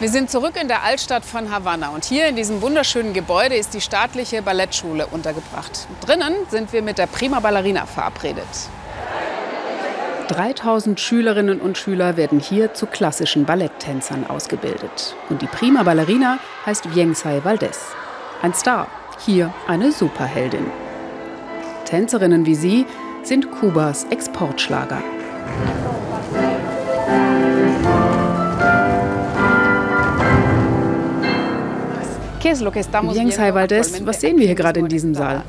Wir sind zurück in der Altstadt von Havanna und hier in diesem wunderschönen Gebäude ist die staatliche Ballettschule untergebracht. Drinnen sind wir mit der Prima Ballerina verabredet. 3000 Schülerinnen und Schüler werden hier zu klassischen Balletttänzern ausgebildet. Und die Prima Ballerina heißt Viensai Valdez. Ein Star, hier eine Superheldin. Tänzerinnen wie sie sind Kubas Exportschlager. Viensai Valdez, was sehen wir hier gerade in diesem Saal?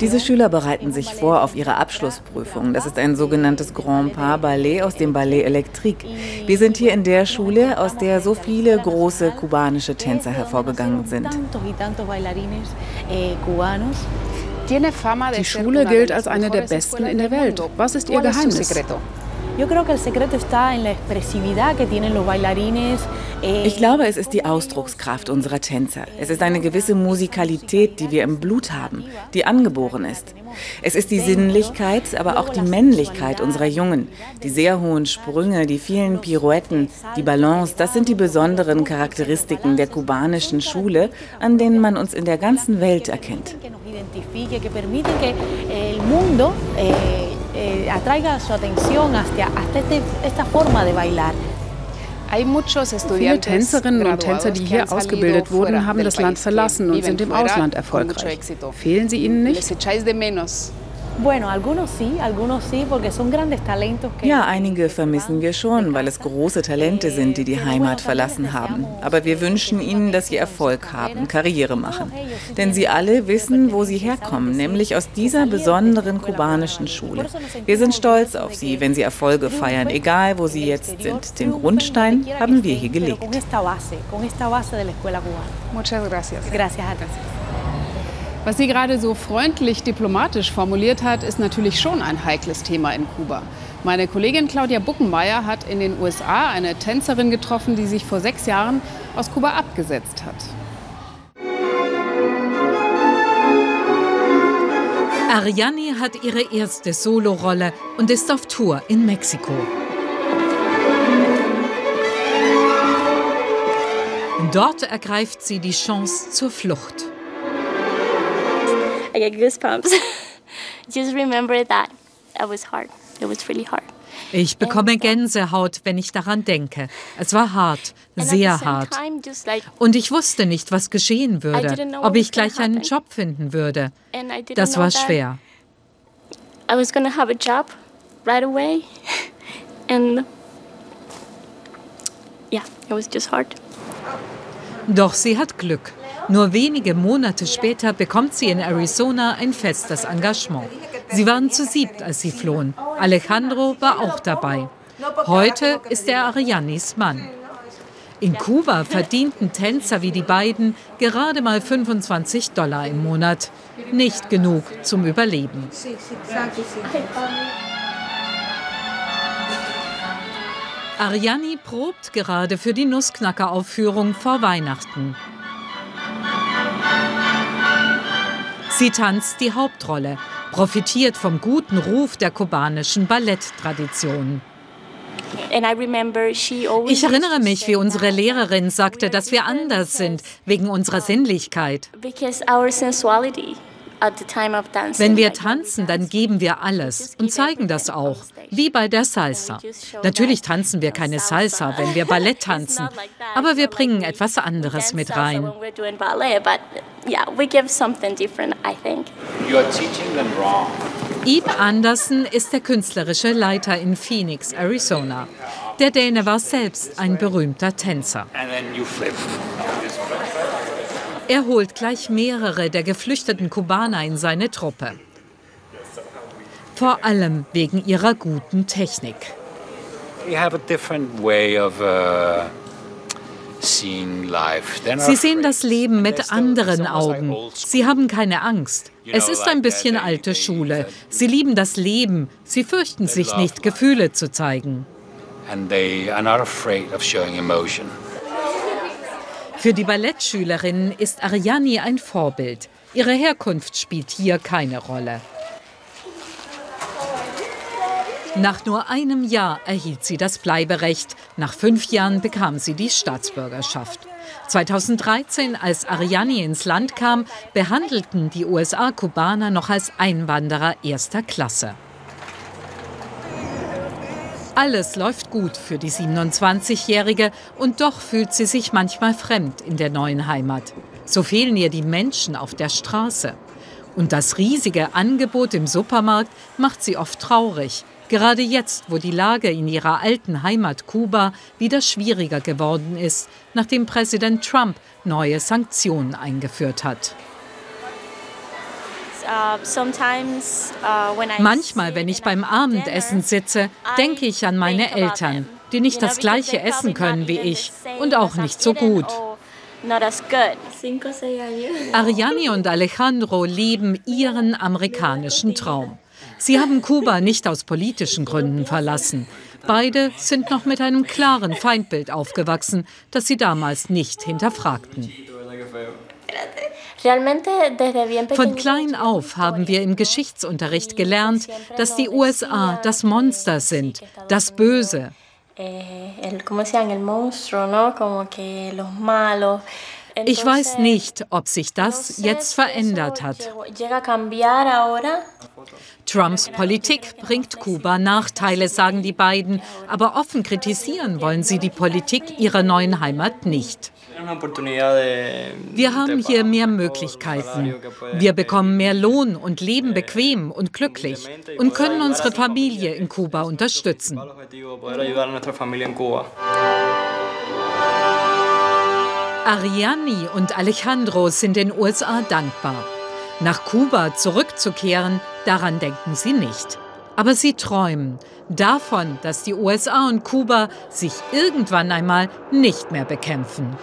Diese Schüler bereiten sich vor auf ihre Abschlussprüfung. Das ist ein sogenanntes Grand Pas Ballet aus dem Ballet Electrique. Wir sind hier in der Schule, aus der so viele große kubanische Tänzer hervorgegangen sind. Die Schule gilt als eine der besten in der Welt. Was ist ihr Geheimnis? Ich glaube, es ist die Ausdruckskraft unserer Tänzer. Es ist eine gewisse Musikalität, die wir im Blut haben, die angeboren ist. Es ist die Sinnlichkeit, aber auch die Männlichkeit unserer Jungen. Die sehr hohen Sprünge, die vielen Pirouetten, die Balance, das sind die besonderen Charakteristiken der kubanischen Schule, an denen man uns in der ganzen Welt erkennt eh, atraiga su atención hacia, hasta este, esta forma de bailar. Viele Tänzerinnen und Tänzer, die hier ausgebildet wurden, haben das Land verlassen und sind im Ausland erfolgreich. Fehlen sie Ihnen nicht? Ja, einige vermissen wir schon, weil es große Talente sind, die die Heimat verlassen haben. Aber wir wünschen ihnen, dass sie Erfolg haben, Karriere machen. Denn sie alle wissen, wo sie herkommen, nämlich aus dieser besonderen kubanischen Schule. Wir sind stolz auf sie, wenn sie Erfolge feiern, egal wo sie jetzt sind. Den Grundstein haben wir hier gelegt. Muchas gracias. Gracias. Was sie gerade so freundlich diplomatisch formuliert hat, ist natürlich schon ein heikles Thema in Kuba. Meine Kollegin Claudia Buckenmeier hat in den USA eine Tänzerin getroffen, die sich vor sechs Jahren aus Kuba abgesetzt hat. Ariani hat ihre erste Solorolle und ist auf Tour in Mexiko. Dort ergreift sie die Chance zur Flucht. I get goosebumps. Just remember that it was hard. It was really hard. Ich bekomme Gänsehaut, wenn ich daran denke. Es war hart, sehr hart. Und ich wusste nicht, was geschehen würde, ob ich gleich einen Job finden würde. Das war schwer. I was gonna have a job right away. And yeah, it was just hard. Doch sie hat Glück. Nur wenige Monate später bekommt sie in Arizona ein festes Engagement. Sie waren zu siebt, als sie flohen. Alejandro war auch dabei. Heute ist er Arianis Mann. In Kuba verdienten Tänzer wie die beiden gerade mal 25 Dollar im Monat. Nicht genug zum Überleben. Ariani probt gerade für die Nussknacker-Aufführung vor Weihnachten. Sie tanzt die Hauptrolle, profitiert vom guten Ruf der kubanischen Balletttradition. Ich erinnere mich, wie unsere Lehrerin sagte, dass wir anders sind wegen unserer Sinnlichkeit. Wenn wir tanzen, dann geben wir alles und zeigen das auch, wie bei der Salsa. Natürlich tanzen wir keine Salsa, wenn wir Ballett tanzen, aber wir bringen etwas anderes mit rein. Ib Anderson ist der künstlerische Leiter in Phoenix, Arizona. Der Däne war selbst ein berühmter Tänzer. Er holt gleich mehrere der geflüchteten Kubaner in seine Truppe. Vor allem wegen ihrer guten Technik. Uh, Sie sehen das Leben mit anderen Augen. Sie haben keine Angst. Es ist ein bisschen alte Schule. Sie lieben das Leben. Sie fürchten sich nicht, Gefühle zu zeigen. And they are not afraid of showing emotion. Für die Ballettschülerin ist Ariani ein Vorbild. Ihre Herkunft spielt hier keine Rolle. Nach nur einem Jahr erhielt sie das Bleiberecht. Nach fünf Jahren bekam sie die Staatsbürgerschaft. 2013, als Ariani ins Land kam, behandelten die USA Kubaner noch als Einwanderer erster Klasse. Alles läuft gut für die 27-Jährige und doch fühlt sie sich manchmal fremd in der neuen Heimat. So fehlen ihr die Menschen auf der Straße. Und das riesige Angebot im Supermarkt macht sie oft traurig. Gerade jetzt, wo die Lage in ihrer alten Heimat Kuba wieder schwieriger geworden ist, nachdem Präsident Trump neue Sanktionen eingeführt hat. Uh, uh, Manchmal, wenn ich beim Abendessen sitze, denke ich an meine Eltern, die nicht das gleiche essen können wie ich und auch nicht so gut. Ariani und Alejandro leben ihren amerikanischen Traum. Sie haben Kuba nicht aus politischen Gründen verlassen. Beide sind noch mit einem klaren Feindbild aufgewachsen, das sie damals nicht hinterfragten. Von klein auf haben wir im Geschichtsunterricht gelernt, dass die USA das Monster sind, das Böse. Ich weiß nicht, ob sich das jetzt verändert hat. Trumps Politik bringt Kuba Nachteile, sagen die beiden, aber offen kritisieren wollen sie die Politik ihrer neuen Heimat nicht. Wir haben hier mehr Möglichkeiten. Wir bekommen mehr Lohn und leben bequem und glücklich und können unsere Familie in Kuba unterstützen. Ariani und Alejandro sind den USA dankbar. Nach Kuba zurückzukehren, daran denken sie nicht. Aber sie träumen davon, dass die USA und Kuba sich irgendwann einmal nicht mehr bekämpfen.